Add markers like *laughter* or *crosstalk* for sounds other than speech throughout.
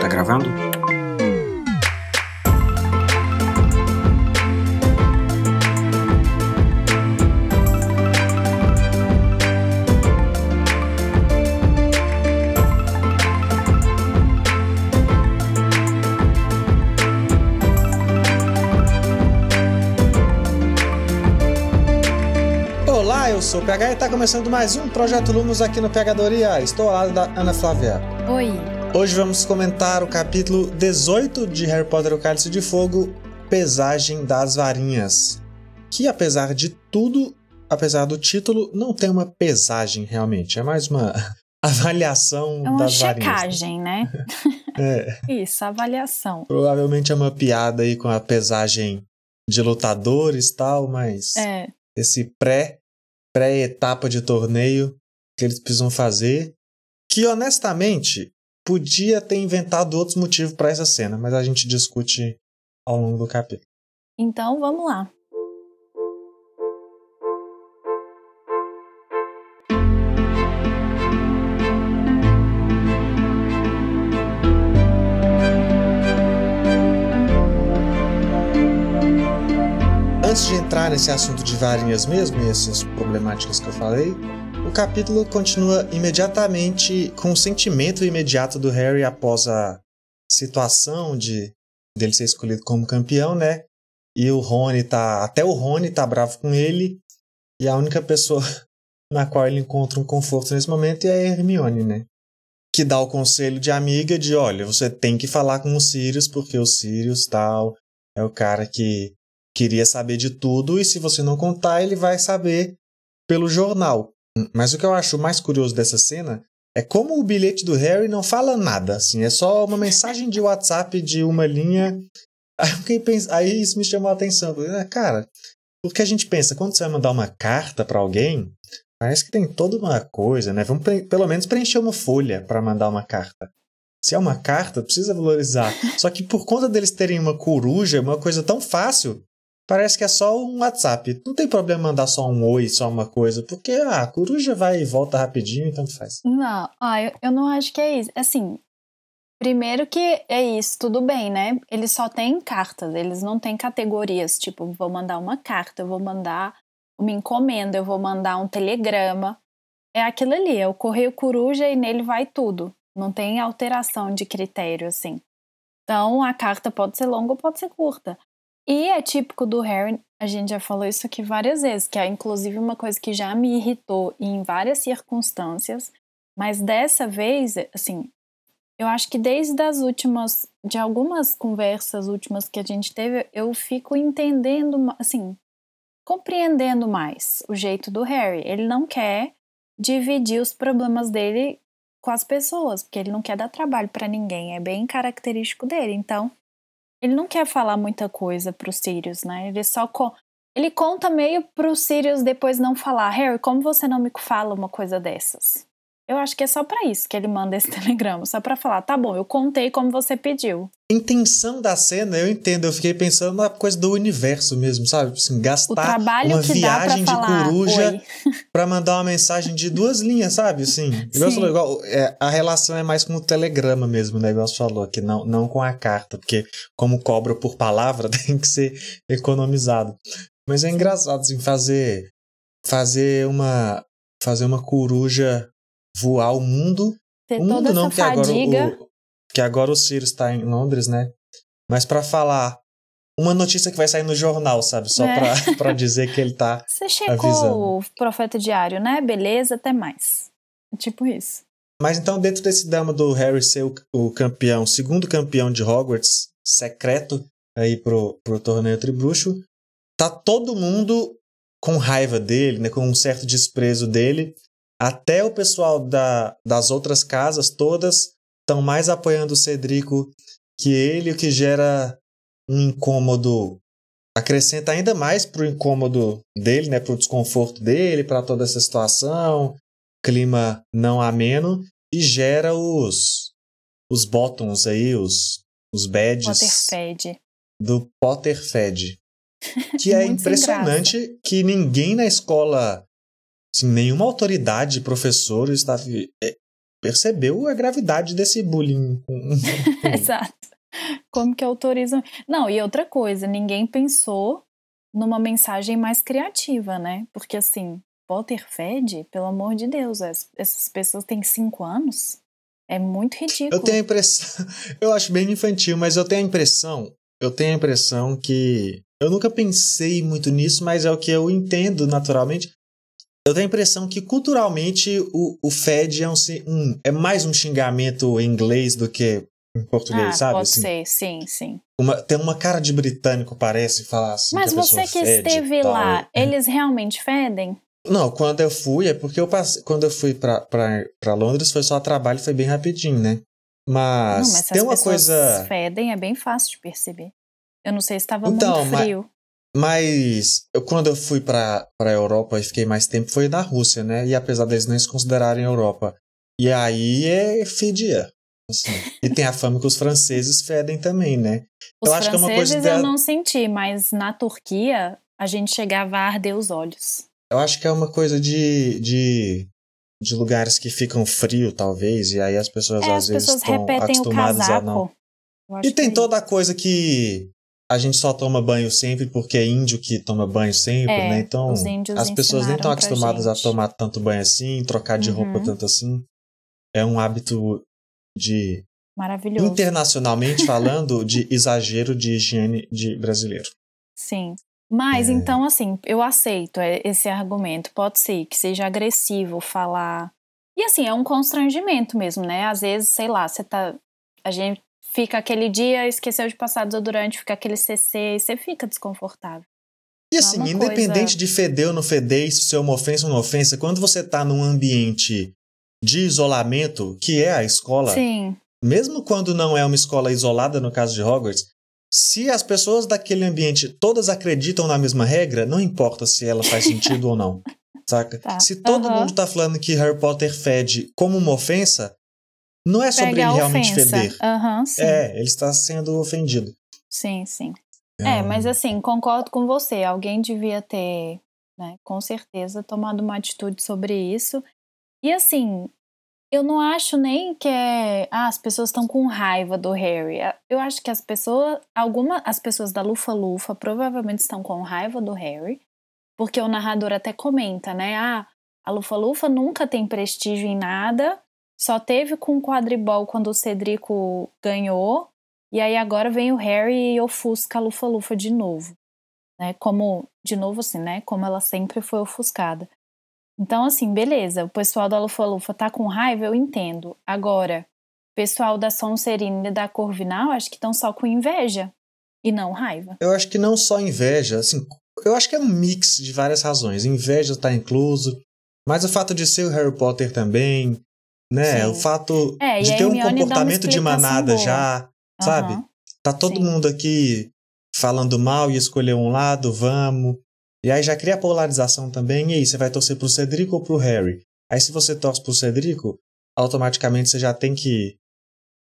Tá gravando? Sou o PH e está começando mais um Projeto Lumos aqui no Pegadoria. Estou ao lado da Ana Flávia. Oi. Hoje vamos comentar o capítulo 18 de Harry Potter e o Cálice de Fogo, Pesagem das Varinhas. Que apesar de tudo, apesar do título, não tem uma pesagem realmente. É mais uma *laughs* avaliação É uma das varinhas. checagem, né? *laughs* É, *laughs* Isso, avaliação. provavelmente é uma piada aí com a pesagem de lutadores e tal, mas É. esse pré pré-etapa de torneio que eles precisam fazer, que honestamente podia ter inventado outros motivos para essa cena, mas a gente discute ao longo do capítulo. Então vamos lá. Antes de entrar nesse assunto de varinhas mesmo e essas problemáticas que eu falei, o capítulo continua imediatamente com o sentimento imediato do Harry após a situação de dele ser escolhido como campeão, né? E o Rony tá, até o Rony tá bravo com ele, e a única pessoa *laughs* na qual ele encontra um conforto nesse momento é a Hermione, né? Que dá o conselho de amiga de, olha, você tem que falar com o Sirius porque o Sirius tal é o cara que queria saber de tudo e se você não contar, ele vai saber pelo jornal. Mas o que eu acho mais curioso dessa cena é como o bilhete do Harry não fala nada, assim, é só uma mensagem de WhatsApp de uma linha. Aí, eu fiquei pens- aí isso me chamou a atenção. "Ah, Cara, o que a gente pensa, quando você vai mandar uma carta pra alguém, parece que tem toda uma coisa, né? Vamos pelo menos preencher uma folha pra mandar uma carta. Se é uma carta, precisa valorizar. Só que por conta deles terem uma coruja, uma coisa tão fácil, Parece que é só um WhatsApp. Não tem problema mandar só um oi, só uma coisa, porque ah, a coruja vai e volta rapidinho e tanto faz. Não, ah, eu, eu não acho que é isso. Assim, primeiro que é isso, tudo bem, né? Eles só têm cartas, eles não têm categorias. Tipo, vou mandar uma carta, eu vou mandar uma encomenda, eu vou mandar um telegrama. É aquilo ali, é o correio coruja e nele vai tudo. Não tem alteração de critério, assim. Então, a carta pode ser longa ou pode ser curta. E é típico do Harry, a gente já falou isso aqui várias vezes, que é inclusive uma coisa que já me irritou em várias circunstâncias, mas dessa vez, assim, eu acho que desde as últimas, de algumas conversas últimas que a gente teve, eu fico entendendo, assim, compreendendo mais o jeito do Harry. Ele não quer dividir os problemas dele com as pessoas, porque ele não quer dar trabalho pra ninguém, é bem característico dele. Então, ele não quer falar muita coisa pro Sirius, né? Ele só co- ele conta meio pro Sirius depois não falar, Harry, como você não me fala uma coisa dessas? Eu acho que é só pra isso que ele manda esse *laughs* telegrama, só pra falar, tá bom, eu contei como você pediu. Intenção da cena, eu entendo, eu fiquei pensando na coisa do universo mesmo, sabe? Assim, gastar uma viagem de falar, coruja *laughs* pra mandar uma mensagem de duas linhas, sabe? Assim, Sim. igual, é, a relação é mais com o telegrama mesmo, né? Igual você falou, que não, não com a carta, porque como cobra por palavra, *laughs* tem que ser economizado. Mas é engraçado, assim, fazer, fazer uma, fazer uma coruja voar o mundo Ter o mundo não, porque agora o, que agora o Sirius tá em Londres, né? Mas pra falar uma notícia que vai sair no jornal, sabe? Só É. pra, *laughs* pra dizer que ele tá. *laughs* Você checou avisando. o profeta diário, né? Beleza, até mais. Tipo isso. Mas então, dentro desse drama do Harry ser o, o campeão, segundo campeão de Hogwarts, secreto, aí pro, pro torneio Tribruxo, tá todo mundo com raiva dele, né? Com um certo desprezo dele. Até o pessoal da, das outras casas todas estão mais apoiando o Cedrico que ele, o que gera um incômodo. Acrescenta ainda mais pro incômodo dele, né? Pro desconforto dele, para toda essa situação, clima não ameno, e gera os os bottoms aí, os, os badges Potterfed. do Potterfed. Que é *laughs* impressionante que ninguém na escola Assim, nenhuma autoridade, professor, staff, é, percebeu a gravidade desse bullying. *laughs* Exato. Como que autorizam? Não, e outra coisa, ninguém pensou numa mensagem mais criativa, né? Porque assim, Potterfed, pelo amor de Deus, essas pessoas têm cinco anos. É muito ridículo. Eu tenho a impressão, *laughs* eu acho bem infantil, mas eu tenho a impressão, eu tenho a impressão que eu nunca pensei muito nisso, mas é o que eu entendo naturalmente. Eu tenho a impressão que culturalmente o, o Fed é, um, um, é mais um xingamento em inglês do que em português, ah, sabe? Pode assim, ser, sim, sim. Uma, tem uma cara de britânico, parece, falar assim. Mas que você que esteve tal. lá, eles realmente fedem? Não, quando eu fui, é porque eu passei, quando eu fui pra Londres foi só trabalho, foi bem rapidinho, né? Mas, não, mas tem uma coisa. fedem, é bem fácil de perceber. Eu não sei se estava Então, muito frio. Mas eu, quando eu fui pra, pra Europa e fiquei mais tempo, foi na Rússia, né? E apesar deles não se considerarem Europa. E aí é fedia. Assim. E tem a fama que os franceses fedem também, né? Os eu acho que é uma coisa franceses da- eu não senti, mas na Turquia a gente chegava a arder os olhos. Eu acho que é uma coisa de, de, de lugares que ficam frio, talvez, e aí as pessoas É, às as vezes pessoas estão repetem o acostumadas a não. Eu E tem é toda a coisa que a gente só toma banho sempre porque é índio que toma banho sempre, É, né? Então as pessoas nem estão acostumadas a tomar tanto banho assim, trocar de roupa Uhum. tanto assim. É um hábito de, Maravilhoso. internacionalmente *laughs* falando, de exagero de higiene de brasileiro. Sim. Mas É. então, assim, eu aceito é, esse argumento. Pode ser que seja agressivo falar. E assim, é um constrangimento mesmo, né? Às vezes, sei lá, você tá. A gente fica aquele dia, esqueceu de passar desodorante, fica aquele CC, e você fica desconfortável. E é assim, uma independente coisa- de feder ou não feder, isso ser uma ofensa ou não ofensa, quando você tá num ambiente de isolamento, que é a escola, Sim. mesmo quando não é uma escola isolada, no caso de Hogwarts, se as pessoas daquele ambiente todas acreditam na mesma regra, não importa se ela faz sentido ou não. *laughs* Saca? Tá. Se todo Aham. mundo tá falando que Harry Potter fede como uma ofensa, não é sobre Pega ele realmente ofensa. feder. Sim. É, ele está sendo ofendido. Sim, sim. É, mas assim, concordo com você. Alguém devia ter, né, com certeza, tomado uma atitude sobre isso. E assim, eu não acho nem que é. Ah, as pessoas estão com raiva do Harry. Eu acho que as pessoas. Alguma, as pessoas da Lufa-Lufa provavelmente estão com raiva do Harry. Porque o narrador até comenta, né? Ah, a Lufa-Lufa nunca tem prestígio em nada. Só teve com o quadribol quando o Cedrico ganhou. E aí agora vem o Harry e ofusca a Lufa-Lufa de novo. Né? Como, de novo assim, né? Como ela sempre foi ofuscada. Então, assim, beleza. O pessoal da Lufa-Lufa tá com raiva, eu entendo. Agora, o pessoal da Sonserina e da Corvinal, acho que estão só com inveja. E não raiva. Eu acho que não só inveja, assim, eu acho que é um mix de várias razões. Inveja está incluso, mas o fato de ser o Harry Potter também, né? Sim. O fato É, de ter um comportamento de manada boa. já, sabe? Aham. Tá todo Sim. mundo aqui falando mal e escolher um lado, vamos. E aí já cria polarização também. E aí, você vai torcer pro Cedrico ou pro Harry? Aí se você torce pro Cedrico, automaticamente você já tem que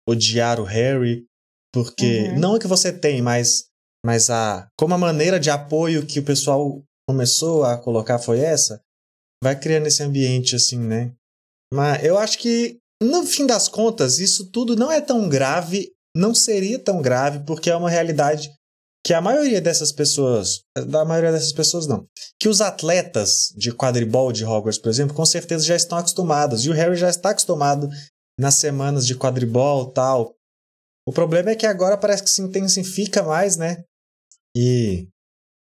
odiar o Harry, porque Uhum. não é que você tem, mas mas a como a maneira de apoio que o pessoal começou a colocar foi essa, vai criando esse ambiente assim, né? Mas eu acho que no fim das contas isso tudo não é tão grave, não seria tão grave porque é uma realidade que a maioria dessas pessoas, da maioria dessas pessoas não, que os atletas de quadribol de Hogwarts, por exemplo, com certeza já estão acostumados e o Harry já está acostumado nas semanas de quadribol tal. O problema é que agora parece que se intensifica mais, né? E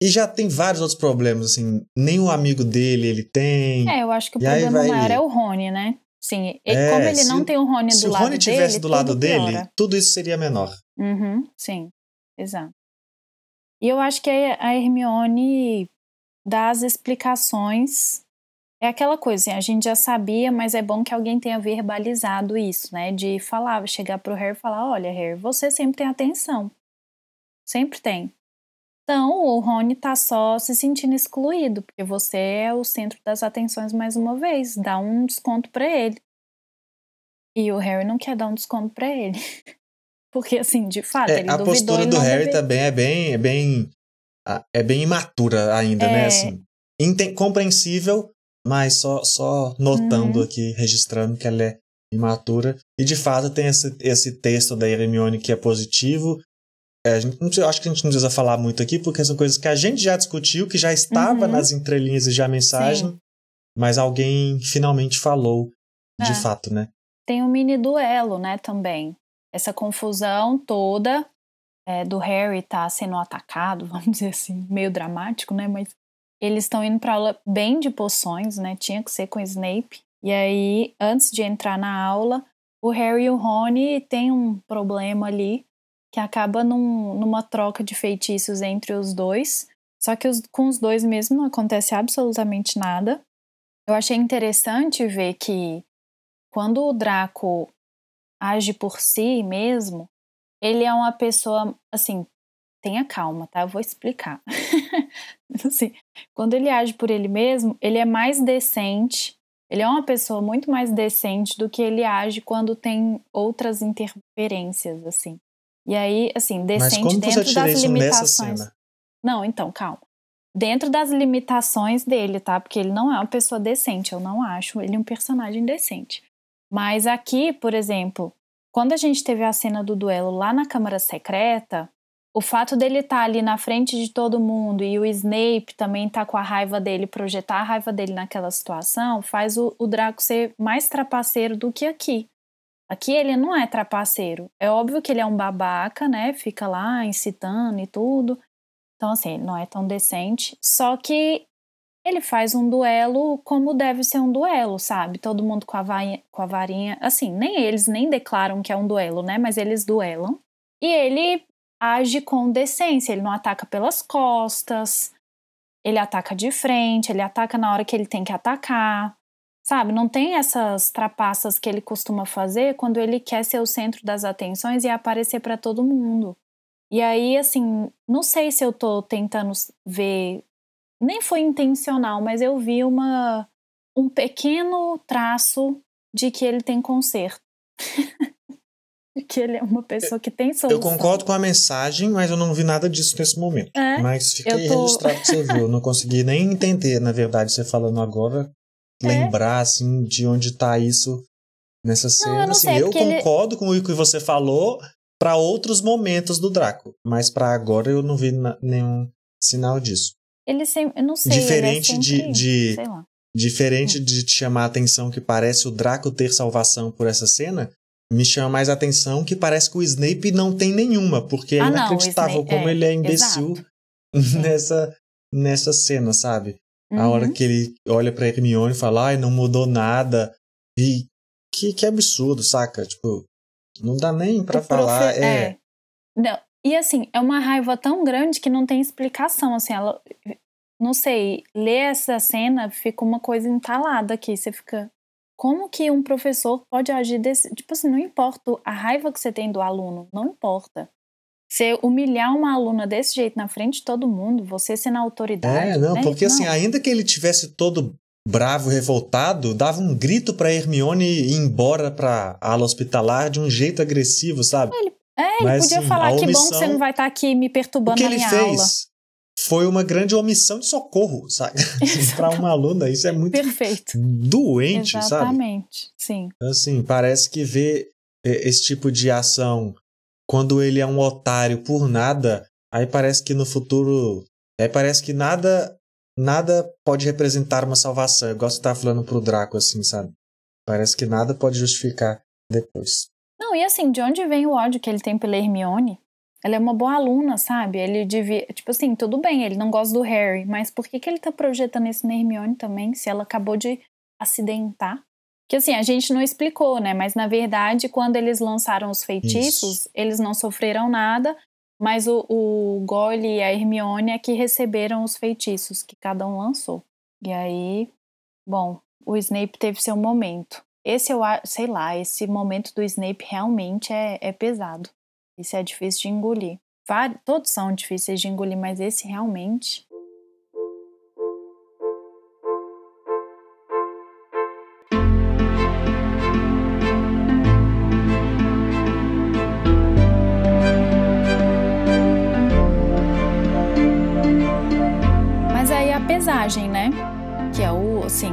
e já tem vários outros problemas, assim, nenhum amigo dele ele tem. É, eu acho que o problema vai- maior é o Rony, né? Sim, ele- É, como ele se não o- tem o Rony Se do o lado Rony tivesse dele, do lado dele, piora. tudo isso seria menor. Uhum, sim, exato. E eu acho que a a Hermione dá as explicações. É aquela coisa, assim, a gente já sabia, mas é bom que alguém tenha verbalizado isso, né? De falar, chegar pro Harry e falar: olha, Harry, você sempre tem atenção. Sempre tem. Então, o Rony tá só se sentindo excluído, porque você é o centro das atenções mais uma vez. Dá um desconto pra ele. E o Harry não quer dar um desconto pra ele. *laughs* Porque, assim, de fato, É, ele a duvidou, postura do Harry deve- também é bem, é bem, ah, é bem imatura ainda, né? É. Assim, Enten- compreensível, mas só, só notando Uhum. aqui, registrando que ela é imatura. E de fato tem esse, esse texto da Hermione que é positivo. É, a gente, não precisa- acho que a gente não precisa falar muito aqui, porque são coisas que a gente já discutiu, que já estava Uhum. nas entrelinhas e já mensagem, Sim. mas alguém finalmente falou de É. fato, né? Tem um mini duelo, né, também. Essa confusão toda é, do Harry tá sendo atacado, *laughs* vamos dizer assim, meio dramático, né? Mas eles estão indo pra aula bem de poções, né? Tinha que ser com o Snape. E aí, antes de entrar na aula, o Harry e o Rony têm um problema ali que acaba num- numa troca de feitiços entre os dois. Só que os- com os dois mesmo não acontece absolutamente nada. Eu achei interessante ver que quando o Draco age por si mesmo, ele é uma pessoa, assim, tenha calma, tá? Eu vou explicar. *laughs* assim, quando ele age por ele mesmo, ele é mais decente, ele é uma pessoa muito mais decente do que ele age quando tem outras interferências, assim. E aí, assim, você dentro das limitações. Não, então, calma. Dentro das limitações dele, tá? Porque ele não é uma pessoa decente, eu não acho ele um personagem decente. Mas aqui, por exemplo, quando a gente teve a cena do duelo lá na Câmara Secreta, o fato dele estar ali na frente de todo mundo e o Snape também tá com a raiva dele, projetar a raiva dele naquela situação, faz o, o Draco ser mais trapaceiro do que aqui. Aqui ele não é trapaceiro. É óbvio que ele é um babaca, né? Fica lá incitando e tudo. Então, assim, ele não é tão decente. Só que ele faz um duelo como deve ser um duelo, sabe? Todo mundo com a, varinha, com a varinha. Assim, nem eles nem declaram que é um duelo, né? Mas eles duelam. E ele age com decência. Ele não ataca pelas costas. Ele ataca de frente. Ele ataca na hora que ele tem que atacar. Sabe? Não tem essas trapaças que ele costuma fazer quando ele quer ser o centro das atenções e aparecer para todo mundo. E aí, assim, não sei se eu tô tentando ver. Nem foi intencional, mas eu vi uma, um pequeno traço de que ele tem conserto. de *laughs* que ele é uma pessoa que tem solução. Eu concordo com a mensagem, mas eu não vi nada disso nesse momento. É, Mas fiquei tô- registrado que você viu. Eu não consegui nem entender, na verdade, você falando agora, É. lembrar, assim, de onde tá isso nessa cena. eu não assim, sei, eu porque ele- concordo com o que você falou para outros momentos do Draco, mas para agora eu não vi nenhum sinal disso. Ele sempre. Eu não sei. Diferente ele é de- sempre, de- lá. Diferente Hum. de te chamar a atenção que parece o Draco ter salvação por essa cena, me chama mais a atenção que parece que o Snape não tem nenhuma, porque é Ah, não, o inacreditável Snape- como é, ele é imbecil exato. *laughs* nessa, nessa cena, sabe? A hora Uhum. que ele olha pra Hermione e fala, ai, não mudou nada. E que, que absurdo, saca? Tipo, não dá nem pra O falar. profe- É, Não, e assim, é uma raiva tão grande que não tem explicação. Assim, ela. Não sei, ler essa cena fica uma coisa entalada aqui. Você fica. Como que um professor pode agir desse. Tipo assim, não importa a raiva que você tem do aluno, não importa. Você humilhar uma aluna desse jeito na frente de todo mundo, você sendo a autoridade. É, não, né? porque assim, Não. ainda que ele tivesse todo bravo, revoltado, dava um grito pra Hermione ir embora pra ala hospitalar de um jeito agressivo, sabe? É, ele Mas, podia assim, falar a que bom que omissão- você não vai estar aqui me O perturbando que na ele minha fez aula. foi uma grande omissão de socorro, sabe? *laughs* pra uma aluna, isso é muito Perfeito. doente, sabe? Exatamente. Sim. Assim, parece que ver é, esse tipo de ação quando ele é um otário por nada, aí parece que no futuro. Aí parece que nada nada pode representar uma salvação. Igual você tá falando pro Draco, assim, sabe? Parece que nada pode justificar depois. Não, e assim, de onde vem o ódio que ele tem pela Hermione? Ela é uma boa aluna, sabe? Ele devia. Tipo assim, tudo bem, ele não gosta do Harry, mas por que, que ele tá projetando isso na Hermione também, se ela acabou de acidentar? Que assim, a gente não explicou, né? Mas na verdade, quando eles lançaram os feitiços, eles não sofreram nada, mas o, o Gole e a Hermione é que receberam os feitiços que cada um lançou. E aí, bom, o Snape teve seu momento. Esse eu sei lá, esse momento do Snape realmente é, é pesado. Esse é difícil de engolir. Todos são difíceis de engolir, mas esse realmente. Né? que é o, assim,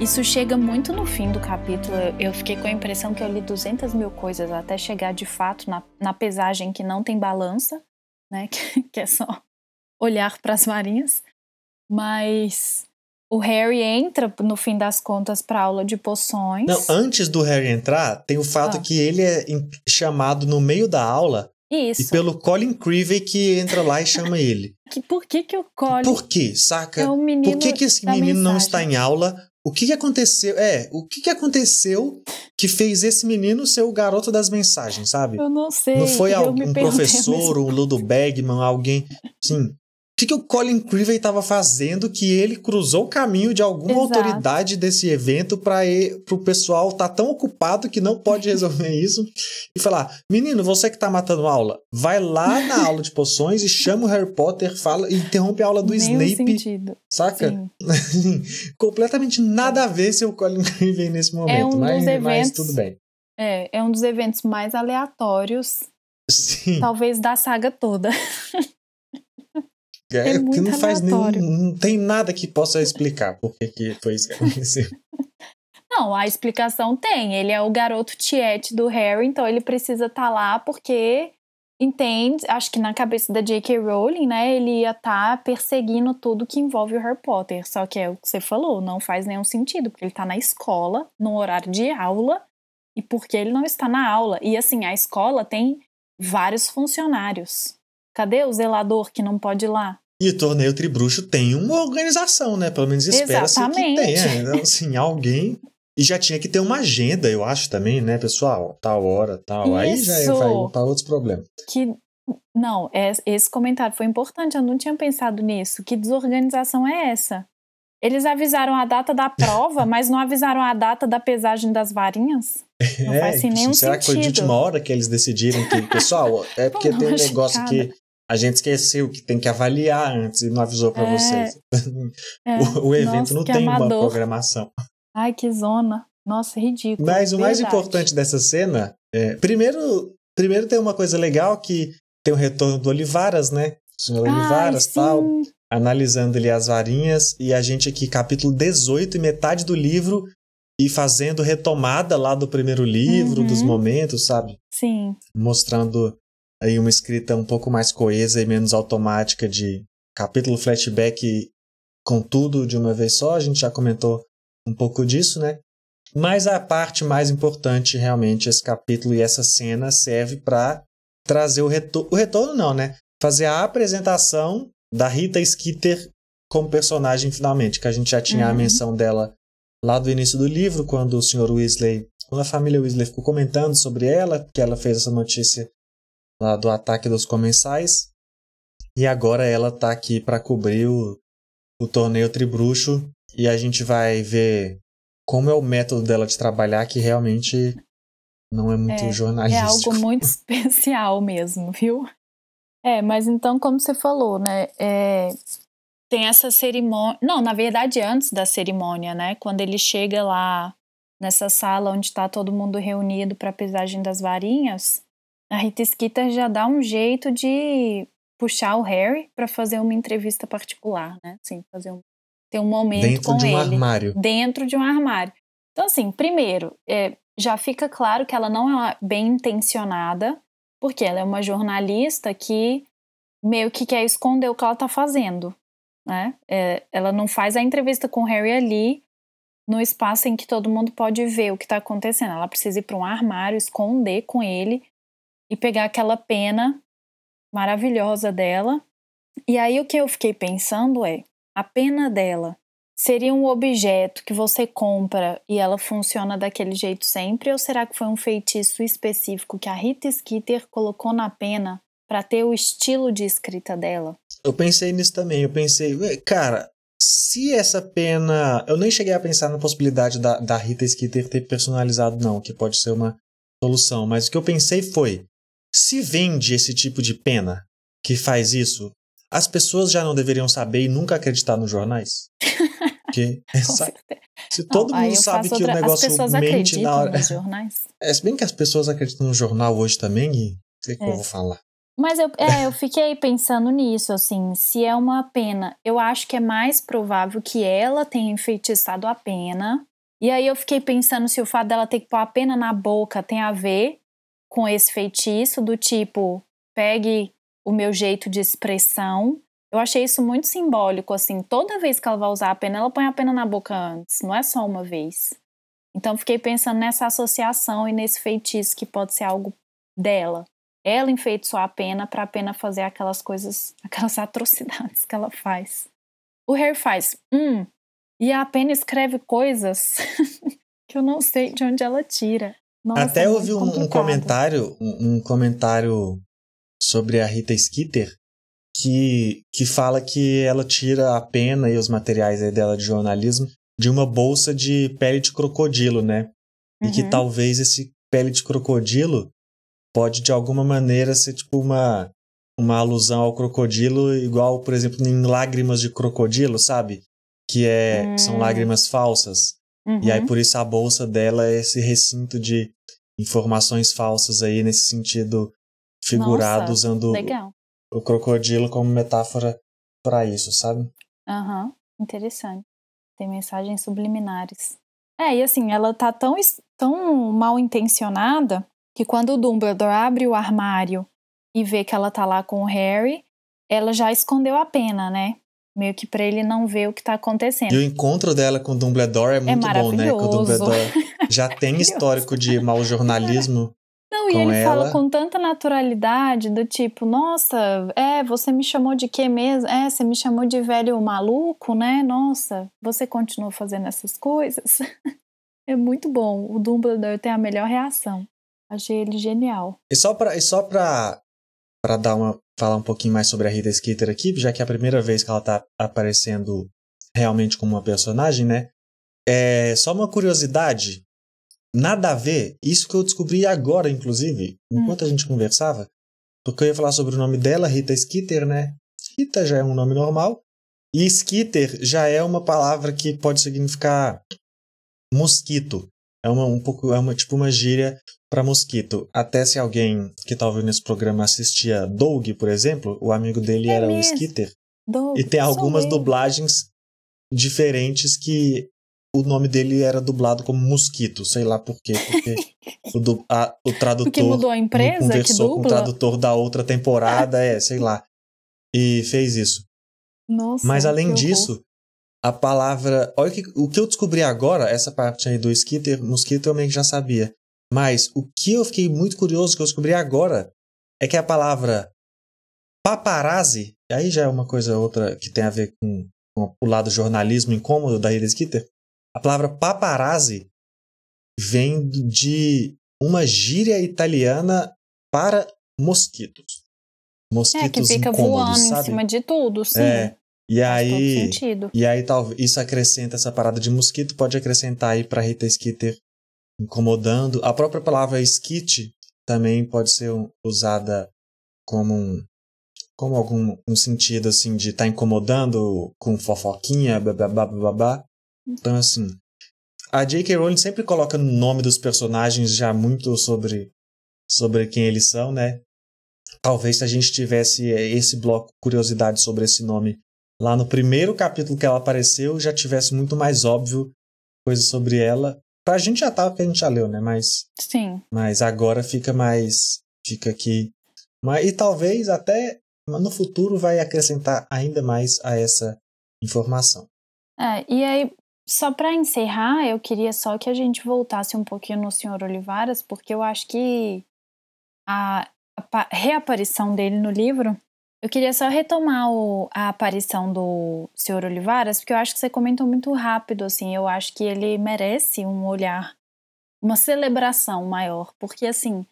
isso chega muito no fim do capítulo. Eu fiquei com a impressão que eu li 200 mil coisas até chegar de fato na, na pesagem que não tem balança, né? *laughs* Que, que é só olhar para as marinhas. Mas o Harry entra, no fim das contas, para aula de poções. Não, antes do Harry entrar, tem o fato ah. que ele é chamado no meio da aula isso. E pelo Colin Creevey que entra lá e chama *laughs* ele. Que, por que, que o Colin. Por que, saca? É o menino por que, que esse menino mensagem. não está em aula? O que, que aconteceu? É, o que, que aconteceu que fez esse menino ser o garoto das mensagens, sabe? Eu não sei. Não foi um professor, um Ludo Bagman, alguém. Sim, que, que o Colin Creevey estava fazendo que ele cruzou o caminho de alguma Exato. autoridade desse evento para o pessoal tá tão ocupado que não pode *laughs* resolver isso e falar: menino, você que tá matando aula, vai lá na *laughs* aula de poções e chama o Harry Potter, fala e interrompe a aula do Nenhum Snape. sentido. Saca? *laughs* Completamente nada a ver ser o Colin Creevey nesse momento, um mas, eventos- mas tudo bem. É, é um dos eventos mais aleatórios, Sim. talvez, da saga toda. É, é muito não faz nenhum. aleatório. Não tem nada que possa explicar por que que foi isso que aconteceu. *laughs* Não, a explicação tem. Ele é o garoto tiete do Harry, então ele precisa estar lá porque entende, acho que na cabeça da J.K. Rowling, né, ele ia estar perseguindo tudo que envolve o Harry Potter. Só que é o que você falou, não faz nenhum sentido, porque ele tá na escola, no horário de aula, e porque ele não está na aula. E assim, a escola tem vários funcionários. Cadê o zelador que não pode ir lá? E o torneio Tribruxo tem uma organização, né? Pelo menos espera-se que tenha. Então, assim, alguém. E já tinha que ter uma agenda, eu acho também, né, pessoal? Tal hora, tal. Aí já Isso. vai para outros problemas. que não, é- esse comentário foi importante, eu não tinha pensado nisso. Que desorganização é essa? Eles avisaram a data da prova, mas não avisaram a data da pesagem das varinhas? Não faz assim, nenhum será que foi de sentido. última hora que eles decidiram que, pessoal, é *laughs* porque Pô, tem um negócio que a gente esqueceu que tem que avaliar antes e não avisou para É, vocês. É, *laughs* O, o evento nossa, não tem uma amador. programação. Ai, que zona. Nossa, ridículo. Mas o mais importante dessa cena é. Primeiro, primeiro tem uma coisa legal que tem o retorno do Olivaras, né? O senhor Ai, Olivaras sim. tal, analisando ali as varinhas. E a gente aqui, capítulo 18 e metade do livro, e fazendo retomada lá do primeiro livro, Uhum. dos momentos, sabe? Sim, Mostrando aí uma escrita um pouco mais coesa e menos automática de capítulo flashback com tudo de uma vez só. A gente já comentou um pouco disso, né? Mas a parte mais importante, realmente, esse capítulo e essa cena serve para trazer o retorno. O retorno, não, né? Fazer a apresentação da Rita Skeeter como personagem, finalmente, que a gente já tinha a Uhum. menção dela lá do início do livro, quando o Sr. Weasley, quando a família Weasley ficou comentando sobre ela, que ela fez essa notícia lá do ataque dos comensais. E agora ela tá aqui para cobrir o, o torneio Tribruxo e a gente vai ver como é o método dela de trabalhar que realmente não é muito É, é jornalístico. algo muito *laughs* especial mesmo, viu? É, mas então, como você falou, né? é, tem essa cerimônia. Não, na verdade, antes da cerimônia, né? Quando ele chega lá nessa sala onde está todo mundo reunido para a pesagem das varinhas, a Rita Skeeter já dá um jeito de puxar o Harry para fazer uma entrevista particular, né? Assim, fazer um, ter um momento Dentro com de um ele armário. dentro de um armário. Então, assim, primeiro, é, já fica claro que ela não é bem intencionada, porque ela é uma jornalista que meio que quer esconder o que ela tá fazendo, né? É, ela não faz a entrevista com o Harry ali no espaço em que todo mundo pode ver o que tá acontecendo. Ela precisa ir para um armário, esconder com ele e pegar aquela pena maravilhosa dela. E aí o que eu fiquei pensando é, a pena dela seria um objeto que você compra e ela funciona daquele jeito sempre? Ou será que foi um feitiço específico que a Rita Skeeter colocou na pena para ter o estilo de escrita dela? Eu pensei nisso também. Eu pensei, cara, se essa pena. Eu nem cheguei a pensar na possibilidade da, da Rita Skeeter ter personalizado, não, que pode ser uma solução. Mas o que eu pensei foi: se vende esse tipo de pena que faz isso, as pessoas já não deveriam saber e nunca acreditar nos jornais? *laughs* Porque Com essa- certeza. se Não, todo aí mundo sabe que o negócio mente na hora. nos *laughs* jornais? É, se bem que as pessoas acreditam no jornal hoje também, e o que, que É. eu vou falar? Mas eu, é, eu *laughs* fiquei pensando nisso, assim, se é uma pena. Eu acho que é mais provável que ela tenha enfeitiçado a pena. E aí eu fiquei pensando se o fato dela ter que pôr a pena na boca tem a ver com esse feitiço, do tipo, pegue o meu jeito de expressão. Eu achei isso muito simbólico, assim, toda vez que ela vai usar a pena, ela põe a pena na boca antes, não é só uma vez. Então fiquei pensando nessa associação e nesse feitiço que pode ser algo dela. Ela enfeitiçou a pena para a pena fazer aquelas coisas, *laughs* aquelas atrocidades que ela faz. O Harry faz, hum, e a pena escreve coisas *laughs* que eu não sei de onde ela tira. Nossa, Até é ouvi muito um, um comentário, um, um comentário sobre a Rita Skeeter que, que fala que ela tira a pena e os materiais dela de jornalismo de uma bolsa de pele de crocodilo, né? E que Uhum. talvez esse pele de crocodilo pode de alguma maneira ser tipo uma uma alusão ao crocodilo igual, por exemplo, em lágrimas de crocodilo, sabe? Que é são Hum. lágrimas falsas. Uhum. E aí por isso a bolsa dela é esse recinto de informações falsas aí nesse sentido figurado Nossa, usando Legal. o crocodilo como metáfora para isso, sabe? Aham, interessante. Tem mensagens subliminares. É, e assim, ela tá tão, tão mal intencionada que quando o Dumbledore abre o armário e vê que ela tá lá com o Harry, ela já escondeu a pena, né? Meio que pra ele não ver o que tá acontecendo. E o encontro dela com o Dumbledore é muito bom, né? Que o. Dumbledore *laughs* já tem histórico de mau jornalismo. Não, e ele ela. fala com tanta naturalidade, do tipo, nossa, é, você me chamou de quê mesmo? É, você me chamou de velho maluco, né? Nossa, você continuou fazendo essas coisas? *laughs* É muito bom. O Dumbledore tem a melhor reação. Achei ele genial. E só pra, e só pra, pra dar uma, falar um pouquinho mais sobre a Rita Skeeter aqui, já que é a primeira vez que ela tá aparecendo realmente como uma personagem, né? É só uma curiosidade. Nada a ver, isso que eu descobri agora, inclusive, enquanto a gente conversava, porque eu ia falar sobre o nome dela, Rita Skeeter, né? Rita já é um nome normal, e Skeeter já é uma palavra que pode significar mosquito. É uma, um pouco, é uma, tipo uma gíria para mosquito. Até se alguém que tá ouvindo esse programa assistia Doug, por exemplo, o amigo dele É era o mesmo. Skitter. Doug, E tem algumas eu. dublagens diferentes que o nome dele era dublado como mosquito, sei lá por quê, porque *laughs* o, du- a- o tradutor Porque mudou a empresa conversou com o tradutor da outra temporada, é, sei lá, e fez isso. Nossa, Mas além horror. disso, a palavra. Olha o que, o que eu descobri agora, essa parte aí do skitter, mosquito eu meio que já sabia. Mas o que eu fiquei muito curioso que eu descobri agora é que a palavra paparazzi, aí já é uma coisa outra que tem a ver com, com o lado jornalismo incômodo da Rita Skeeter. A palavra paparazzi vem de uma gíria italiana para mosquitos. É, que Mosquitos fica voando em sabe? cima de tudo, sim. É, E Faz aí, e aí talvez isso acrescenta essa parada de mosquito, pode acrescentar aí pra Rita Skeeter incomodando. A própria palavra skit também pode ser usada como um como algum um sentido assim de estar incomodando com fofoquinha, babá, babá. Então assim, a J.K. Rowling sempre coloca no nome dos personagens já muito sobre sobre quem eles são, né? Talvez se a gente tivesse eh, esse bloco curiosidade sobre esse nome lá no primeiro capítulo que ela apareceu, já tivesse muito mais óbvio coisa sobre ela. Pra gente já tava, porque a gente já leu, né? Mas, Sim. mas agora fica mais. Fica aqui. Mas, e talvez até no futuro vai acrescentar ainda mais a essa informação. É, e aí, só para encerrar, eu queria só que a gente voltasse um pouquinho no Sr. Olivaras, porque eu acho que a, a pa- reaparição dele no livro. Eu queria só retomar o- a aparição do Sr. Olivaras, porque eu acho que você comentou muito rápido, assim. Eu acho que ele merece um olhar, uma celebração maior, porque assim.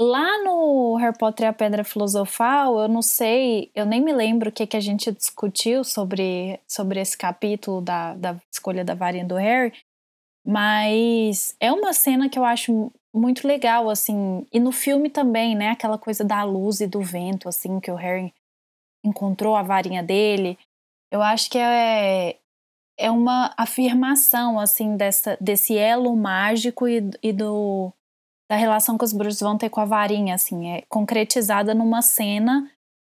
Lá no Harry Potter e a Pedra Filosofal, eu não sei, eu nem me lembro o que, que a gente discutiu sobre, sobre esse capítulo da, da escolha da varinha do Harry, mas é uma cena que eu acho muito legal, assim, e no filme também, né, aquela coisa da luz e do vento, assim, que o Harry encontrou a varinha dele, eu acho que é, é uma afirmação, assim, dessa, desse elo mágico e, e do da relação que os bruxos vão ter com a varinha, assim, é concretizada numa cena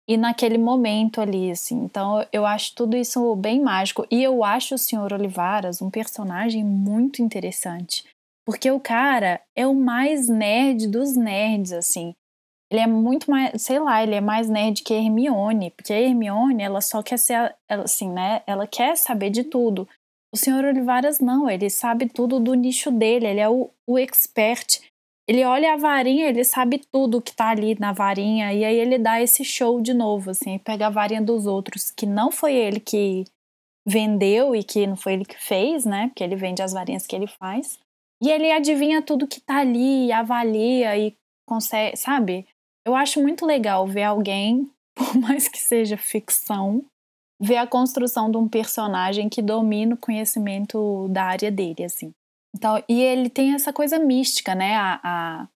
e naquele momento ali, assim. Então eu acho tudo isso bem mágico. E eu acho o Sr. Olivaras um personagem muito interessante. Porque o cara é o mais nerd dos nerds, assim. Ele é muito mais, sei lá, ele é mais nerd que a Hermione. Porque a Hermione, ela só quer ser, ela, assim, né? Ela quer saber de tudo. O Sr. Olivaras não, ele sabe tudo do nicho dele, ele é o, o expert. Ele olha a varinha, ele sabe tudo que tá ali na varinha, e aí ele dá esse show de novo, assim, pega a varinha dos outros, que não foi ele que vendeu e que não foi ele que fez, né? Porque ele vende as varinhas que ele faz. E ele adivinha tudo que tá ali, avalia e consegue, sabe? Eu acho muito legal ver alguém, *laughs* por mais que seja ficção, ver a construção de um personagem que domina o conhecimento da área dele, assim. Então, e ele tem essa coisa mística, né? A, a,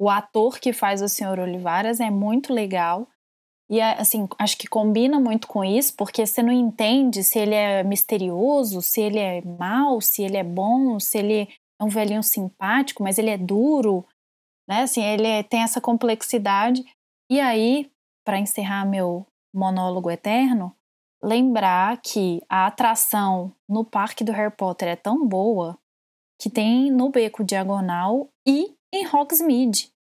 o ator que faz o Senhor Olivares é muito legal. E, assim, acho que combina muito com isso, porque você não entende se ele é misterioso, se ele é mau, se ele é bom, se ele é um velhinho simpático, mas ele é duro, né? Assim, ele é, tem essa complexidade. E aí, para encerrar meu monólogo eterno, lembrar que a atração no parque do Harry Potter é tão boa que tem no Beco Diagonal e em Hogsmeade.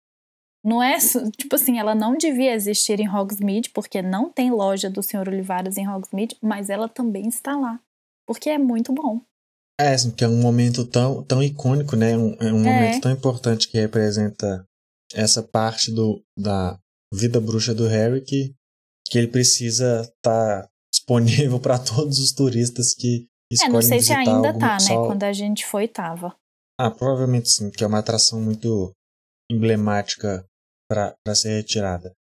Não é, tipo assim, ela não devia existir em Hogsmeade, porque não tem loja do Sr. Olivares em Hogsmeade, mas ela também está lá, porque é muito bom. É, assim, que é um momento tão, tão icônico, né? Um, é um é. momento tão importante que representa essa parte do, da vida bruxa do Harry que, que ele precisa estar tá disponível para todos os turistas que escolhem É, não sei se ainda tá, né? Quando a gente foi, tava. Ah, provavelmente sim, que é uma atração muito emblemática para ser retirada.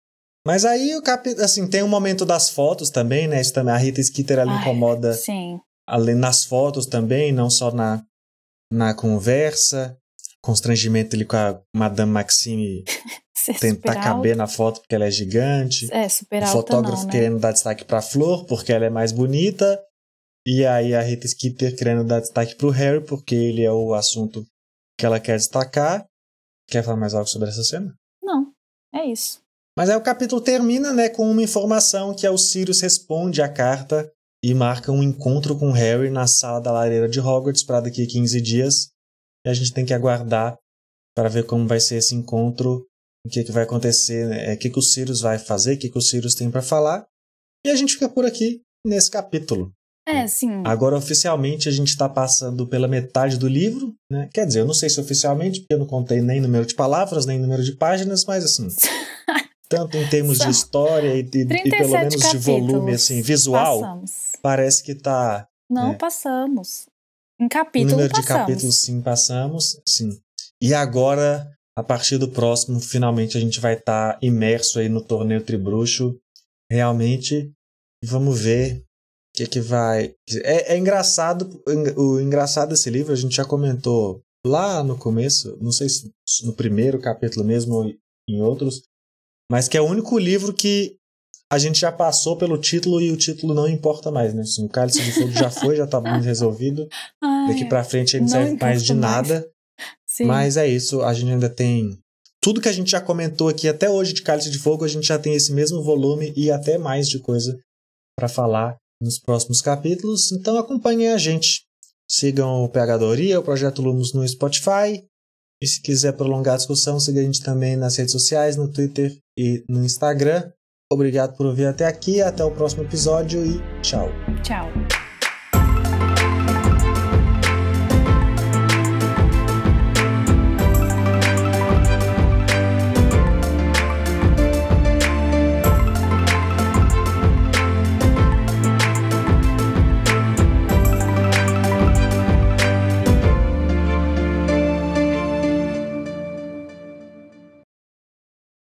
Mas aí o cap... assim, tem um momento das fotos também, né? Isso também, a Rita Skeeter ali Ai, incomoda sim. Além nas fotos também, não só na, na conversa. Constrangimento ali com a Madame Maxime *laughs* tentar caber na foto porque ela é gigante. É, super O fotógrafo não, né? querendo dar destaque pra Flor porque ela é mais bonita. E aí a Rita Skeeter querendo dar destaque pro Harry porque ele é o assunto que ela quer destacar. Quer falar mais algo sobre essa cena? Não, é isso. Mas aí o capítulo termina, né, com uma informação que é o Sirius responde à carta e marca um encontro com Harry na sala da lareira de Hogwarts para daqui a 15 dias. E a gente tem que aguardar para ver como vai ser esse encontro o que, que vai acontecer, né? o que, que o Sirius vai fazer, o que, que o Sirius tem para falar. E a gente fica por aqui nesse capítulo. É, sim. Agora, oficialmente, a gente está passando pela metade do livro, né? Quer dizer, eu não sei se oficialmente, porque eu não contei nem número de palavras, nem número de páginas, mas assim. *laughs* tanto em termos de história e, e, e pelo menos de volume assim, visual, passamos. parece que está. Não né? passamos. Em capítulo número passamos. de capítulos, sim, passamos. Sim. E agora a partir do próximo, finalmente a gente vai estar tá imerso aí no torneio Tribruxo, realmente. Vamos ver o que que vai. É, é engraçado, o engraçado desse livro, a gente já comentou lá no começo, não sei se no primeiro capítulo mesmo ou em outros, mas que é o único livro que a gente já passou pelo título e o título não importa mais, né? Assim, o Cálice de Fogo já foi, já tá *laughs* muito resolvido. Ai, Daqui pra frente ele não serve mais de mais. nada. Sim. Mas é isso, a gente ainda tem. Tudo que a gente já comentou aqui até hoje de Cálice de Fogo, a gente já tem esse mesmo volume e até mais de coisa para falar nos próximos capítulos. Então acompanhem a gente. Sigam o Pegadoria, o Projeto Lumos no Spotify. E se quiser prolongar a discussão, siga a gente também nas redes sociais, no Twitter e no Instagram. Obrigado por ouvir até aqui, até o próximo episódio e tchau. Tchau.